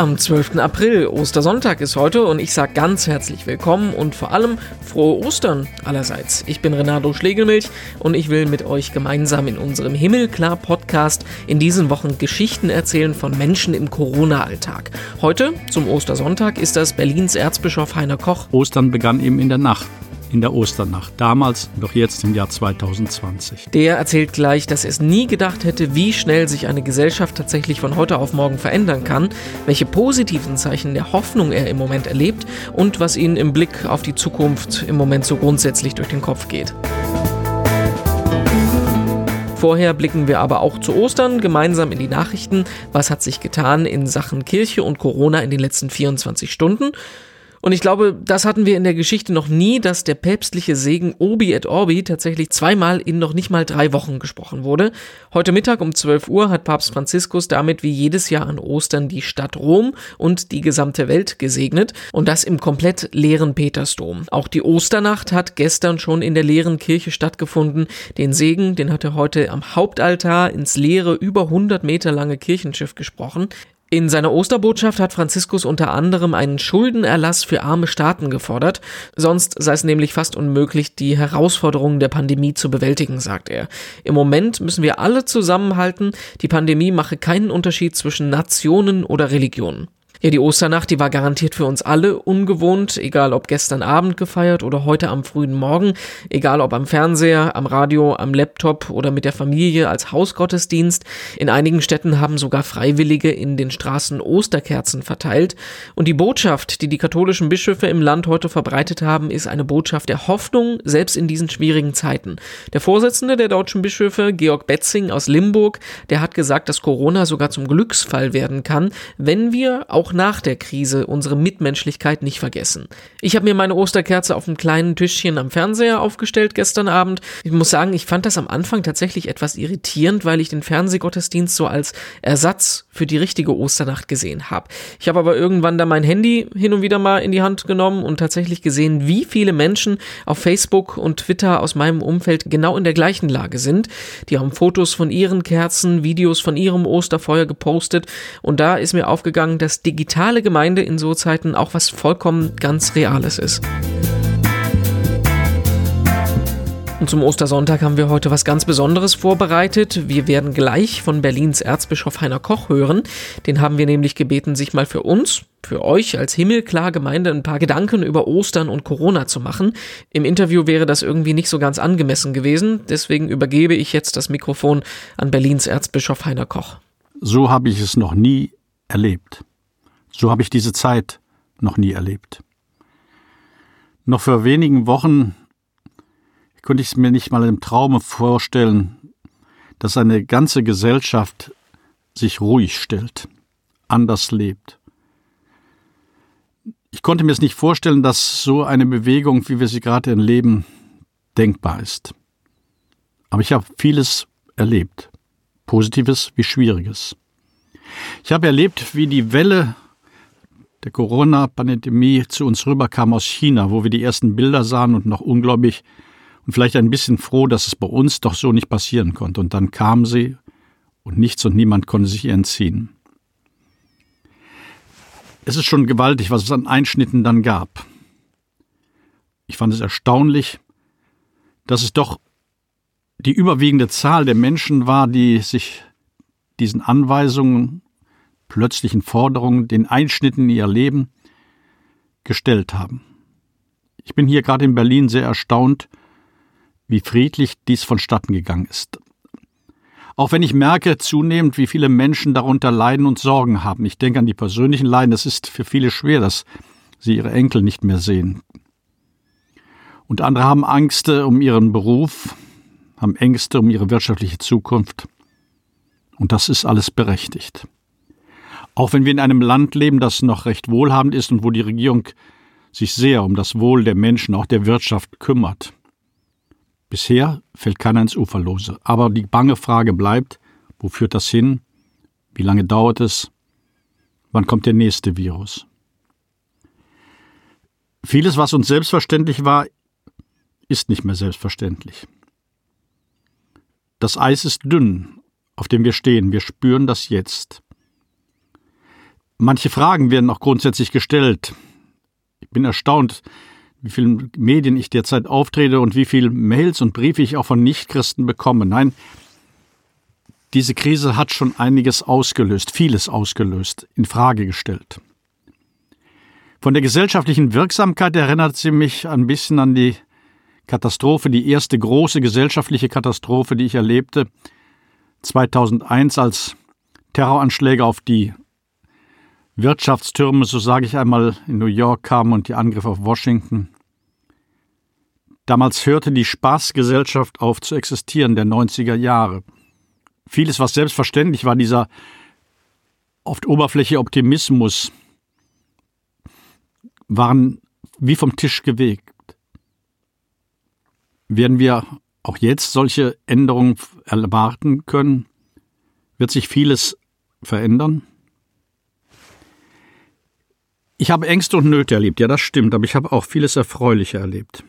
Am 12. April, Ostersonntag ist heute und ich sage ganz herzlich willkommen und vor allem frohe Ostern allerseits. Ich bin Renato Schlegelmilch und ich will mit euch gemeinsam in unserem Himmelklar Podcast in diesen Wochen Geschichten erzählen von Menschen im Corona-Alltag. Heute, zum Ostersonntag, ist das Berlins Erzbischof Heiner Koch. Ostern begann eben in der Nacht in der Osternacht, damals, doch jetzt im Jahr 2020. Der erzählt gleich, dass er es nie gedacht hätte, wie schnell sich eine Gesellschaft tatsächlich von heute auf morgen verändern kann, welche positiven Zeichen der Hoffnung er im Moment erlebt und was ihm im Blick auf die Zukunft im Moment so grundsätzlich durch den Kopf geht. Vorher blicken wir aber auch zu Ostern gemeinsam in die Nachrichten. Was hat sich getan in Sachen Kirche und Corona in den letzten 24 Stunden? Und ich glaube, das hatten wir in der Geschichte noch nie, dass der päpstliche Segen Obi et Orbi tatsächlich zweimal in noch nicht mal drei Wochen gesprochen wurde. Heute Mittag um 12 Uhr hat Papst Franziskus damit wie jedes Jahr an Ostern die Stadt Rom und die gesamte Welt gesegnet und das im komplett leeren Petersdom. Auch die Osternacht hat gestern schon in der leeren Kirche stattgefunden. Den Segen, den hat er heute am Hauptaltar ins leere, über 100 Meter lange Kirchenschiff gesprochen. In seiner Osterbotschaft hat Franziskus unter anderem einen Schuldenerlass für arme Staaten gefordert, sonst sei es nämlich fast unmöglich, die Herausforderungen der Pandemie zu bewältigen, sagt er. Im Moment müssen wir alle zusammenhalten, die Pandemie mache keinen Unterschied zwischen Nationen oder Religionen. Ja, die Osternacht, die war garantiert für uns alle ungewohnt, egal ob gestern Abend gefeiert oder heute am frühen Morgen, egal ob am Fernseher, am Radio, am Laptop oder mit der Familie als Hausgottesdienst. In einigen Städten haben sogar Freiwillige in den Straßen Osterkerzen verteilt. Und die Botschaft, die die katholischen Bischöfe im Land heute verbreitet haben, ist eine Botschaft der Hoffnung, selbst in diesen schwierigen Zeiten. Der Vorsitzende der deutschen Bischöfe, Georg Betzing aus Limburg, der hat gesagt, dass Corona sogar zum Glücksfall werden kann, wenn wir auch auch nach der Krise unsere Mitmenschlichkeit nicht vergessen. Ich habe mir meine Osterkerze auf einem kleinen Tischchen am Fernseher aufgestellt gestern Abend. Ich muss sagen, ich fand das am Anfang tatsächlich etwas irritierend, weil ich den Fernsehgottesdienst so als Ersatz für die richtige Osternacht gesehen habe. Ich habe aber irgendwann da mein Handy hin und wieder mal in die Hand genommen und tatsächlich gesehen, wie viele Menschen auf Facebook und Twitter aus meinem Umfeld genau in der gleichen Lage sind. Die haben Fotos von ihren Kerzen, Videos von ihrem Osterfeuer gepostet und da ist mir aufgegangen, dass die digitale Gemeinde in so Zeiten auch was vollkommen ganz Reales ist. Und zum Ostersonntag haben wir heute was ganz Besonderes vorbereitet. Wir werden gleich von Berlins Erzbischof Heiner Koch hören. Den haben wir nämlich gebeten, sich mal für uns, für euch als himmelklar Gemeinde ein paar Gedanken über Ostern und Corona zu machen. Im Interview wäre das irgendwie nicht so ganz angemessen gewesen. Deswegen übergebe ich jetzt das Mikrofon an Berlins Erzbischof Heiner Koch. So habe ich es noch nie erlebt. So habe ich diese Zeit noch nie erlebt. Noch vor wenigen Wochen konnte ich es mir nicht mal im Traume vorstellen, dass eine ganze Gesellschaft sich ruhig stellt, anders lebt. Ich konnte mir es nicht vorstellen, dass so eine Bewegung, wie wir sie gerade erleben, denkbar ist. Aber ich habe vieles erlebt, Positives wie Schwieriges. Ich habe erlebt, wie die Welle der Corona-Pandemie zu uns rüberkam aus China, wo wir die ersten Bilder sahen und noch ungläubig und vielleicht ein bisschen froh, dass es bei uns doch so nicht passieren konnte. Und dann kam sie und nichts und niemand konnte sich ihr entziehen. Es ist schon gewaltig, was es an Einschnitten dann gab. Ich fand es erstaunlich, dass es doch die überwiegende Zahl der Menschen war, die sich diesen Anweisungen plötzlichen Forderungen, den Einschnitten in ihr Leben gestellt haben. Ich bin hier gerade in Berlin sehr erstaunt, wie friedlich dies vonstatten gegangen ist. Auch wenn ich merke zunehmend, wie viele Menschen darunter leiden und Sorgen haben. Ich denke an die persönlichen Leiden. Es ist für viele schwer, dass sie ihre Enkel nicht mehr sehen. Und andere haben Ängste um ihren Beruf, haben Ängste um ihre wirtschaftliche Zukunft. Und das ist alles berechtigt. Auch wenn wir in einem Land leben, das noch recht wohlhabend ist und wo die Regierung sich sehr um das Wohl der Menschen, auch der Wirtschaft kümmert. Bisher fällt keiner ins Uferlose. Aber die bange Frage bleibt, wo führt das hin? Wie lange dauert es? Wann kommt der nächste Virus? Vieles, was uns selbstverständlich war, ist nicht mehr selbstverständlich. Das Eis ist dünn, auf dem wir stehen. Wir spüren das jetzt. Manche Fragen werden auch grundsätzlich gestellt. Ich bin erstaunt, wie viele Medien ich derzeit auftrete und wie viele Mails und Briefe ich auch von Nichtchristen bekomme. Nein, diese Krise hat schon einiges ausgelöst, vieles ausgelöst, in Frage gestellt. Von der gesellschaftlichen Wirksamkeit erinnert sie mich ein bisschen an die Katastrophe, die erste große gesellschaftliche Katastrophe, die ich erlebte, 2001, als Terroranschläge auf die Wirtschaftstürme, so sage ich einmal, in New York kamen und die Angriffe auf Washington. Damals hörte die Spaßgesellschaft auf zu existieren, der 90er Jahre. Vieles, was selbstverständlich war, dieser oft Oberfläche Optimismus, waren wie vom Tisch gewegt. Werden wir auch jetzt solche Änderungen erwarten können? Wird sich vieles verändern? Ich habe Ängste und Nöte erlebt, ja, das stimmt, aber ich habe auch vieles Erfreuliche erlebt.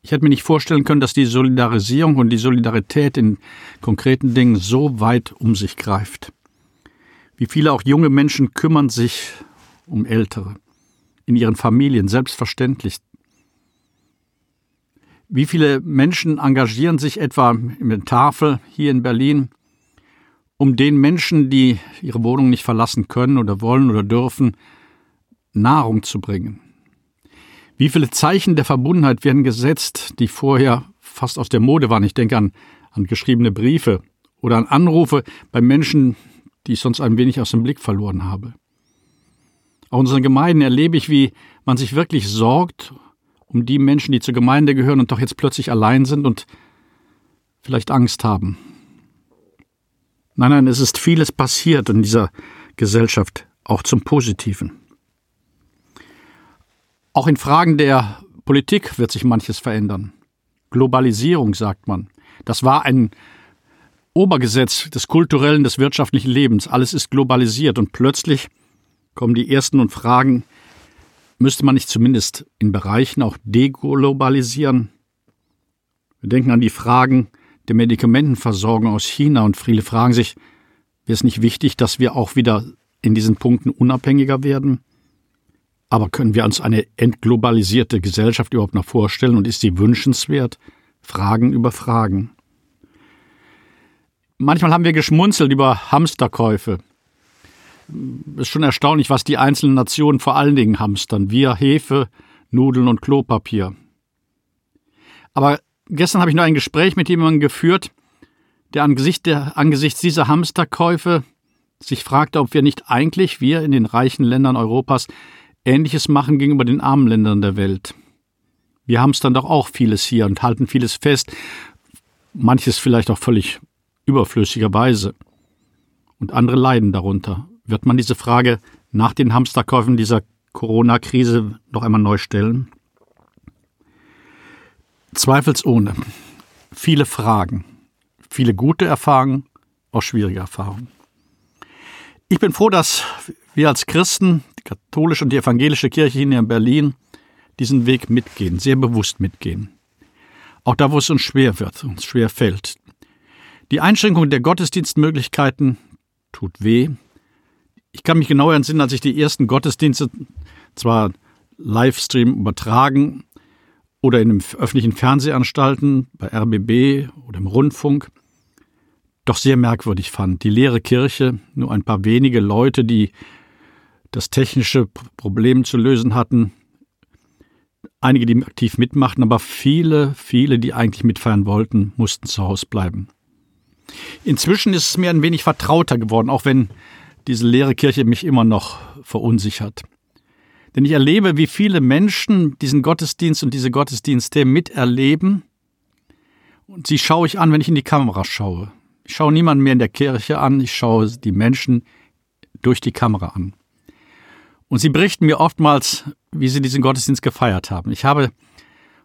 Ich hätte mir nicht vorstellen können, dass die Solidarisierung und die Solidarität in konkreten Dingen so weit um sich greift. Wie viele auch junge Menschen kümmern sich um Ältere, in ihren Familien, selbstverständlich. Wie viele Menschen engagieren sich etwa in der Tafel hier in Berlin, um den Menschen, die ihre Wohnung nicht verlassen können oder wollen oder dürfen, Nahrung zu bringen. Wie viele Zeichen der Verbundenheit werden gesetzt, die vorher fast aus der Mode waren. Ich denke an, an geschriebene Briefe oder an Anrufe bei Menschen, die ich sonst ein wenig aus dem Blick verloren habe. Auch in unseren Gemeinden erlebe ich, wie man sich wirklich sorgt um die Menschen, die zur Gemeinde gehören und doch jetzt plötzlich allein sind und vielleicht Angst haben. Nein, nein, es ist vieles passiert in dieser Gesellschaft, auch zum Positiven. Auch in Fragen der Politik wird sich manches verändern. Globalisierung, sagt man. Das war ein Obergesetz des kulturellen, des wirtschaftlichen Lebens. Alles ist globalisiert und plötzlich kommen die ersten und fragen, müsste man nicht zumindest in Bereichen auch deglobalisieren? Wir denken an die Fragen der Medikamentenversorgung aus China und viele fragen sich, wäre es nicht wichtig, dass wir auch wieder in diesen Punkten unabhängiger werden? Aber können wir uns eine entglobalisierte Gesellschaft überhaupt noch vorstellen und ist sie wünschenswert? Fragen über Fragen. Manchmal haben wir geschmunzelt über Hamsterkäufe. Es ist schon erstaunlich, was die einzelnen Nationen vor allen Dingen hamstern. Wir Hefe, Nudeln und Klopapier. Aber gestern habe ich noch ein Gespräch mit jemandem geführt, der angesichts dieser Hamsterkäufe sich fragte, ob wir nicht eigentlich, wir in den reichen Ländern Europas, Ähnliches machen gegenüber den armen Ländern der Welt. Wir haben es dann doch auch vieles hier und halten vieles fest, manches vielleicht auch völlig überflüssigerweise. Und andere leiden darunter. Wird man diese Frage nach den Hamsterkäufen dieser Corona-Krise noch einmal neu stellen? Zweifelsohne. Viele Fragen, viele gute Erfahrungen, auch schwierige Erfahrungen. Ich bin froh, dass wir als Christen katholische und die evangelische Kirche hier in Berlin diesen Weg mitgehen, sehr bewusst mitgehen. Auch da, wo es uns schwer wird, uns schwer fällt. Die Einschränkung der Gottesdienstmöglichkeiten tut weh. Ich kann mich genau entsinnen, als ich die ersten Gottesdienste zwar Livestream übertragen oder in öffentlichen Fernsehanstalten, bei RBB oder im Rundfunk, doch sehr merkwürdig fand. Die leere Kirche, nur ein paar wenige Leute, die das technische Problem zu lösen hatten. Einige, die aktiv mitmachten, aber viele, viele, die eigentlich mitfeiern wollten, mussten zu Hause bleiben. Inzwischen ist es mir ein wenig vertrauter geworden, auch wenn diese leere Kirche mich immer noch verunsichert. Denn ich erlebe, wie viele Menschen diesen Gottesdienst und diese Gottesdienste miterleben. Und sie schaue ich an, wenn ich in die Kamera schaue. Ich schaue niemanden mehr in der Kirche an, ich schaue die Menschen durch die Kamera an. Und sie berichten mir oftmals, wie sie diesen Gottesdienst gefeiert haben. Ich habe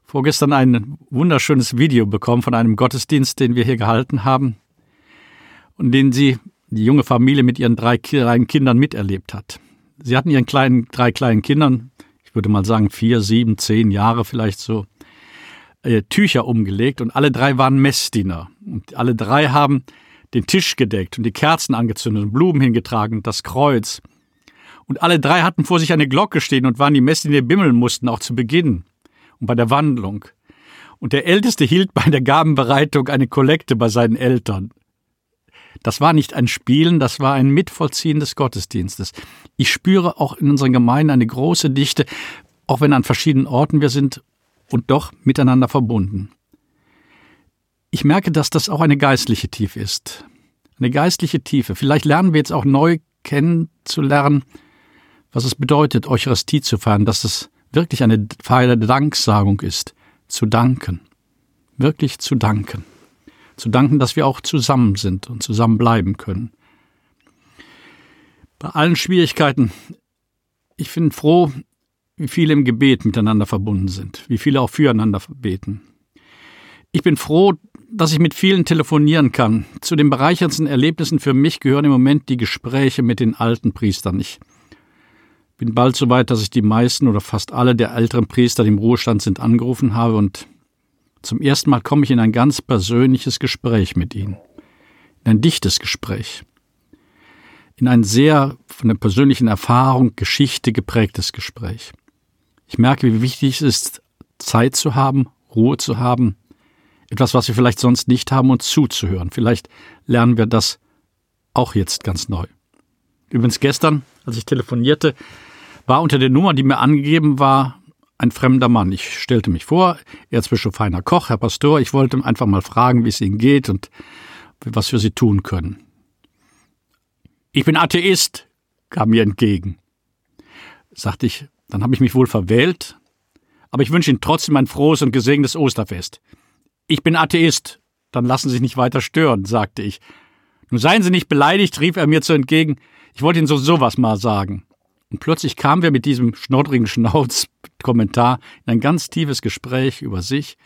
vorgestern ein wunderschönes Video bekommen von einem Gottesdienst, den wir hier gehalten haben und den sie, die junge Familie mit ihren drei kleinen Kindern miterlebt hat. Sie hatten ihren kleinen, drei kleinen Kindern, ich würde mal sagen vier, sieben, zehn Jahre vielleicht so, äh, Tücher umgelegt und alle drei waren Messdiener. Und alle drei haben den Tisch gedeckt und die Kerzen angezündet und Blumen hingetragen und das Kreuz. Und alle drei hatten vor sich eine Glocke stehen und waren die Messdiener, die bimmeln mussten, auch zu Beginn und bei der Wandlung. Und der Älteste hielt bei der Gabenbereitung eine Kollekte bei seinen Eltern. Das war nicht ein Spielen, das war ein Mitvollziehen des Gottesdienstes. Ich spüre auch in unseren Gemeinden eine große Dichte, auch wenn an verschiedenen Orten wir sind und doch miteinander verbunden. Ich merke, dass das auch eine geistliche Tiefe ist. Eine geistliche Tiefe. Vielleicht lernen wir jetzt auch neu kennenzulernen, was es bedeutet, Eucharistie zu feiern, dass es wirklich eine Feier der Danksagung ist, zu danken. Wirklich zu danken. Zu danken, dass wir auch zusammen sind und zusammen bleiben können. Bei allen Schwierigkeiten, ich bin froh, wie viele im Gebet miteinander verbunden sind, wie viele auch füreinander beten. Ich bin froh, dass ich mit vielen telefonieren kann. Zu den bereicherndsten Erlebnissen für mich gehören im Moment die Gespräche mit den alten Priestern. Ich bin bald so weit, dass ich die meisten oder fast alle der älteren Priester, die im Ruhestand sind, angerufen habe und zum ersten Mal komme ich in ein ganz persönliches Gespräch mit ihnen. In ein dichtes Gespräch. In ein sehr von der persönlichen Erfahrung, Geschichte geprägtes Gespräch. Ich merke, wie wichtig es ist, Zeit zu haben, Ruhe zu haben, etwas, was wir vielleicht sonst nicht haben, und zuzuhören. Vielleicht lernen wir das auch jetzt ganz neu. Übrigens gestern, als ich telefonierte, war unter der Nummer, die mir angegeben war, ein fremder Mann. Ich stellte mich vor, Erzbischof Heiner Koch, Herr Pastor, ich wollte einfach mal fragen, wie es Ihnen geht und was wir Sie tun können. Ich bin Atheist, kam mir entgegen. Sagte ich, dann habe ich mich wohl verwählt, aber ich wünsche Ihnen trotzdem ein frohes und gesegnetes Osterfest. Ich bin Atheist, dann lassen Sie sich nicht weiter stören, sagte ich. Nun seien Sie nicht beleidigt, rief er mir zu entgegen. Ich wollte Ihnen so sowas mal sagen. Und plötzlich kamen wir mit diesem schnoddrigen Schnauz-Kommentar in ein ganz tiefes Gespräch über sich.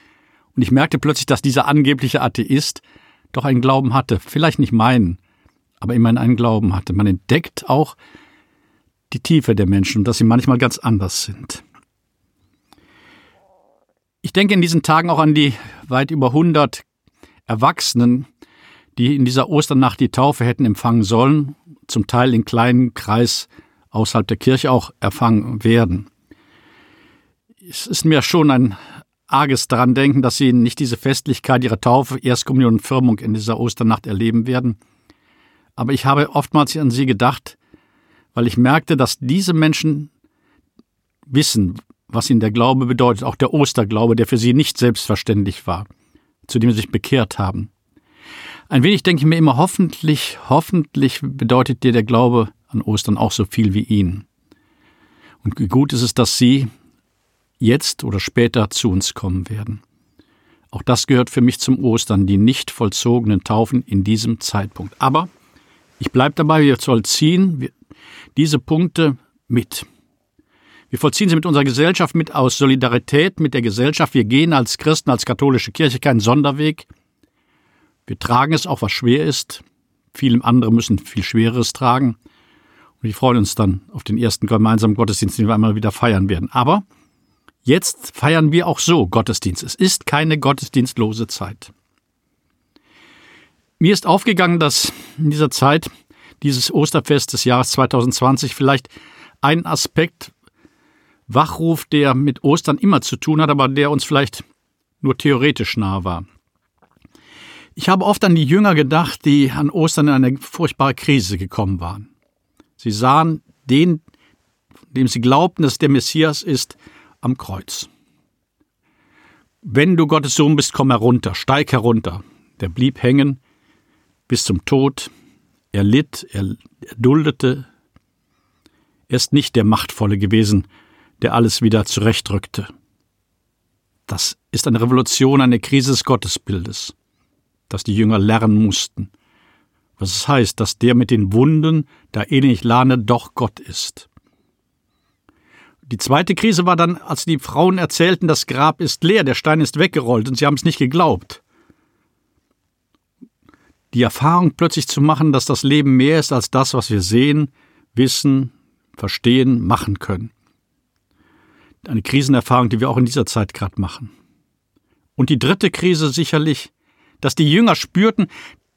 Und ich merkte plötzlich, dass dieser angebliche Atheist doch einen Glauben hatte. Vielleicht nicht meinen, aber immerhin einen Glauben hatte. Man entdeckt auch die Tiefe der Menschen und dass sie manchmal ganz anders sind. Ich denke in diesen Tagen auch an die weit über 100 Erwachsenen, die in dieser Osternacht die Taufe hätten empfangen sollen, zum Teil in kleinen Kreis außerhalb der Kirche auch erfangen werden. Es ist mir schon ein arges daran denken, dass sie nicht diese Festlichkeit ihrer Taufe, Erstkommunion und Firmung in dieser Osternacht erleben werden. Aber ich habe oftmals an sie gedacht, weil ich merkte, dass diese Menschen wissen, was ihnen der Glaube bedeutet, auch der Osterglaube, der für sie nicht selbstverständlich war, zu dem sie sich bekehrt haben. Ein wenig denke ich mir immer, hoffentlich, hoffentlich bedeutet dir der Glaube an Ostern auch so viel wie ihnen. Und wie gut ist es, dass sie jetzt oder später zu uns kommen werden. Auch das gehört für mich zum Ostern, die nicht vollzogenen Taufen in diesem Zeitpunkt. Aber ich bleibe dabei, wir vollziehen diese Punkte mit. Wir vollziehen sie mit unserer Gesellschaft mit aus Solidarität mit der Gesellschaft. Wir gehen als Christen, als katholische Kirche keinen Sonderweg. Wir tragen es auch, was schwer ist. Viele andere müssen viel Schwereres tragen. Wir freuen uns dann auf den ersten gemeinsamen Gottesdienst, den wir einmal wieder feiern werden. Aber jetzt feiern wir auch so Gottesdienst. Es ist keine gottesdienstlose Zeit. Mir ist aufgegangen, dass in dieser Zeit dieses Osterfest des Jahres 2020 vielleicht ein Aspekt Wachruf, der mit Ostern immer zu tun hat, aber der uns vielleicht nur theoretisch nah war. Ich habe oft an die Jünger gedacht, die an Ostern in eine furchtbare Krise gekommen waren. Sie sahen den, dem sie glaubten, dass der Messias ist, am Kreuz. Wenn du Gottes Sohn bist, komm herunter, steig herunter. Der blieb hängen bis zum Tod. Er litt, er duldete. Er ist nicht der Machtvolle gewesen, der alles wieder zurechtrückte. Das ist eine Revolution, eine Krise des Gottesbildes, das die Jünger lernen mussten. Was heißt, dass der mit den Wunden, da eh nicht lerne, doch Gott ist. Die zweite Krise war dann, als die Frauen erzählten, das Grab ist leer, der Stein ist weggerollt und sie haben es nicht geglaubt. Die Erfahrung plötzlich zu machen, dass das Leben mehr ist als das, was wir sehen, wissen, verstehen, machen können eine Krisenerfahrung, die wir auch in dieser Zeit gerade machen. Und die dritte Krise sicherlich, dass die Jünger spürten,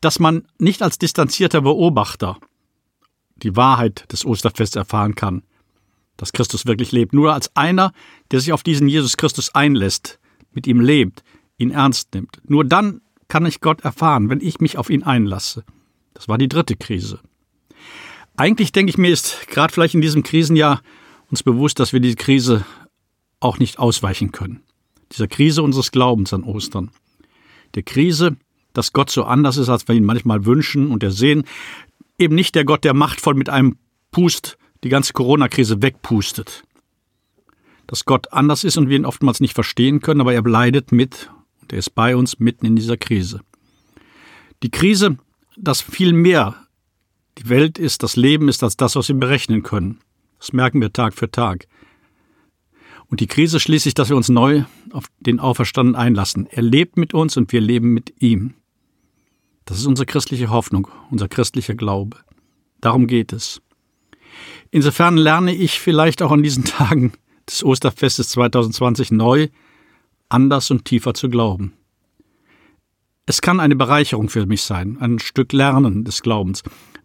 dass man nicht als distanzierter Beobachter die Wahrheit des Osterfests erfahren kann, dass Christus wirklich lebt. Nur als einer, der sich auf diesen Jesus Christus einlässt, mit ihm lebt, ihn ernst nimmt. Nur dann kann ich Gott erfahren, wenn ich mich auf ihn einlasse. Das war die dritte Krise. Eigentlich denke ich mir, ist gerade vielleicht in diesem Krisenjahr uns bewusst, dass wir diese Krise auch nicht ausweichen können. Dieser Krise unseres Glaubens an Ostern. Der Krise, dass Gott so anders ist, als wir ihn manchmal wünschen und ersehen. Eben nicht der Gott, der machtvoll mit einem Pust die ganze Corona-Krise wegpustet. Dass Gott anders ist und wir ihn oftmals nicht verstehen können, aber er leidet mit und er ist bei uns mitten in dieser Krise. Die Krise, dass viel mehr die Welt ist, das Leben ist, als das, was wir berechnen können. Das merken wir Tag für Tag. Und die Krise schließlich, dass wir uns neu auf den Auferstanden einlassen. Er lebt mit uns und wir leben mit ihm. Das ist unsere christliche Hoffnung, unser christlicher Glaube. Darum geht es. Insofern lerne ich vielleicht auch an diesen Tagen des Osterfestes 2020 neu, anders und tiefer zu glauben. Es kann eine Bereicherung für mich sein, ein Stück Lernen des Glaubens.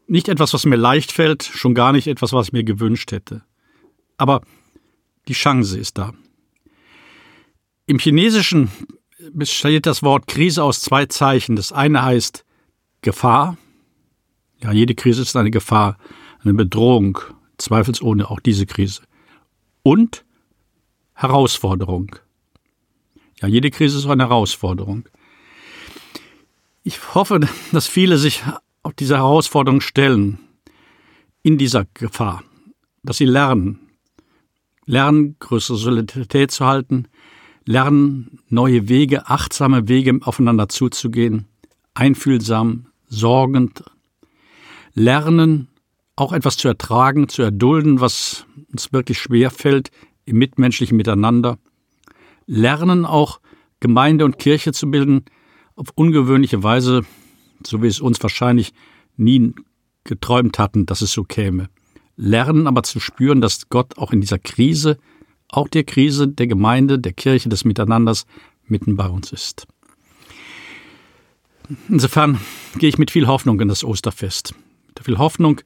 Nicht etwas, was mir leicht fällt, schon gar nicht etwas, was ich mir gewünscht hätte. Aber die Chance ist da. Im Chinesischen besteht das Wort Krise aus zwei Zeichen. Das eine heißt Gefahr. Ja, jede Krise ist eine Gefahr, eine Bedrohung, zweifelsohne auch diese Krise. Und Herausforderung. Ja, jede Krise ist eine Herausforderung. Ich hoffe, dass viele sich auf diese Herausforderung stellen, in dieser Gefahr, dass sie lernen, lernen, größere Solidarität zu halten, lernen, neue Wege, achtsame Wege aufeinander zuzugehen, einfühlsam, sorgend, lernen, auch etwas zu ertragen, zu erdulden, was uns wirklich schwer fällt im mitmenschlichen Miteinander, lernen auch Gemeinde und Kirche zu bilden, auf ungewöhnliche Weise, so wie es uns wahrscheinlich nie geträumt hatten, dass es so käme. Lernen aber zu spüren, dass Gott auch in dieser Krise, auch der Krise der Gemeinde, der Kirche, des Miteinanders mitten bei uns ist. Insofern gehe ich mit viel Hoffnung in das Osterfest. Mit viel Hoffnung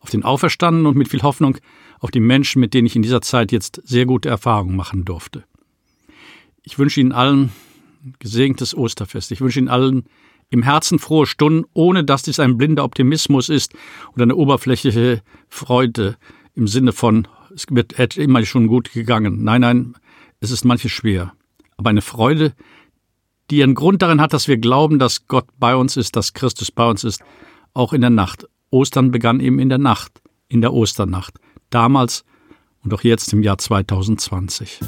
auf den Auferstandenen und mit viel Hoffnung auf die Menschen, mit denen ich in dieser Zeit jetzt sehr gute Erfahrungen machen durfte. Ich wünsche Ihnen allen ein gesegnetes Osterfest. Ich wünsche Ihnen allen im Herzen frohe Stunden, ohne dass dies ein blinder Optimismus ist oder eine oberflächliche Freude im Sinne von, es wird, hätte immer schon gut gegangen. Nein, nein, es ist manches schwer. Aber eine Freude, die ihren Grund darin hat, dass wir glauben, dass Gott bei uns ist, dass Christus bei uns ist, auch in der Nacht. Ostern begann eben in der Nacht, in der Osternacht, damals und auch jetzt im Jahr 2020.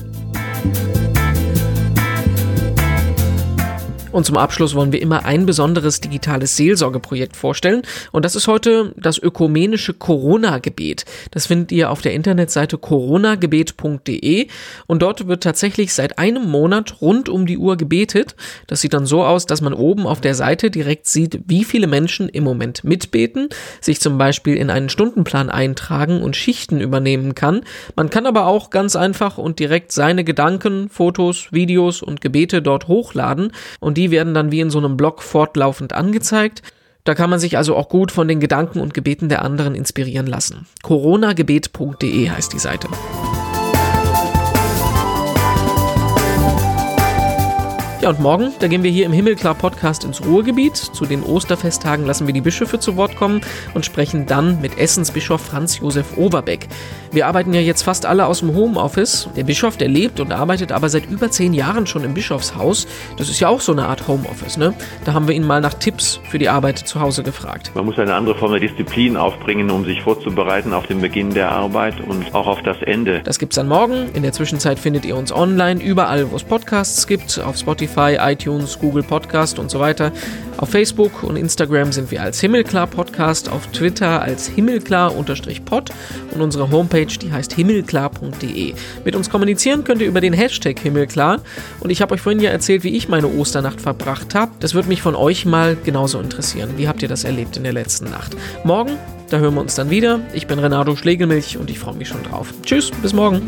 Und zum Abschluss wollen wir immer ein besonderes digitales Seelsorgeprojekt vorstellen. Und das ist heute das ökumenische Corona-Gebet. Das findet ihr auf der Internetseite coronagebet.de. Und dort wird tatsächlich seit einem Monat rund um die Uhr gebetet. Das sieht dann so aus, dass man oben auf der Seite direkt sieht, wie viele Menschen im Moment mitbeten, sich zum Beispiel in einen Stundenplan eintragen und Schichten übernehmen kann. Man kann aber auch ganz einfach und direkt seine Gedanken, Fotos, Videos und Gebete dort hochladen und die werden dann wie in so einem Blog fortlaufend angezeigt. Da kann man sich also auch gut von den Gedanken und Gebeten der anderen inspirieren lassen. coronagebet.de heißt die Seite. Ja, und morgen, da gehen wir hier im Himmelklar Podcast ins Ruhrgebiet. Zu den Osterfesttagen lassen wir die Bischöfe zu Wort kommen und sprechen dann mit Essensbischof Franz Josef Oberbeck. Wir arbeiten ja jetzt fast alle aus dem Homeoffice. Der Bischof, der lebt und arbeitet aber seit über zehn Jahren schon im Bischofshaus. Das ist ja auch so eine Art Homeoffice, ne? Da haben wir ihn mal nach Tipps für die Arbeit zu Hause gefragt. Man muss eine andere Form der Disziplin aufbringen, um sich vorzubereiten auf den Beginn der Arbeit und auch auf das Ende. Das gibt's dann morgen. In der Zwischenzeit findet ihr uns online, überall, wo es Podcasts gibt, auf Spotify Spotify, iTunes, Google Podcast und so weiter. Auf Facebook und Instagram sind wir als Himmelklar Podcast, auf Twitter als Himmelklar-Pod und unsere Homepage, die heißt himmelklar.de. Mit uns kommunizieren könnt ihr über den Hashtag Himmelklar und ich habe euch vorhin ja erzählt, wie ich meine Osternacht verbracht habe. Das würde mich von euch mal genauso interessieren. Wie habt ihr das erlebt in der letzten Nacht? Morgen, da hören wir uns dann wieder. Ich bin Renato Schlegelmilch und ich freue mich schon drauf. Tschüss, bis morgen.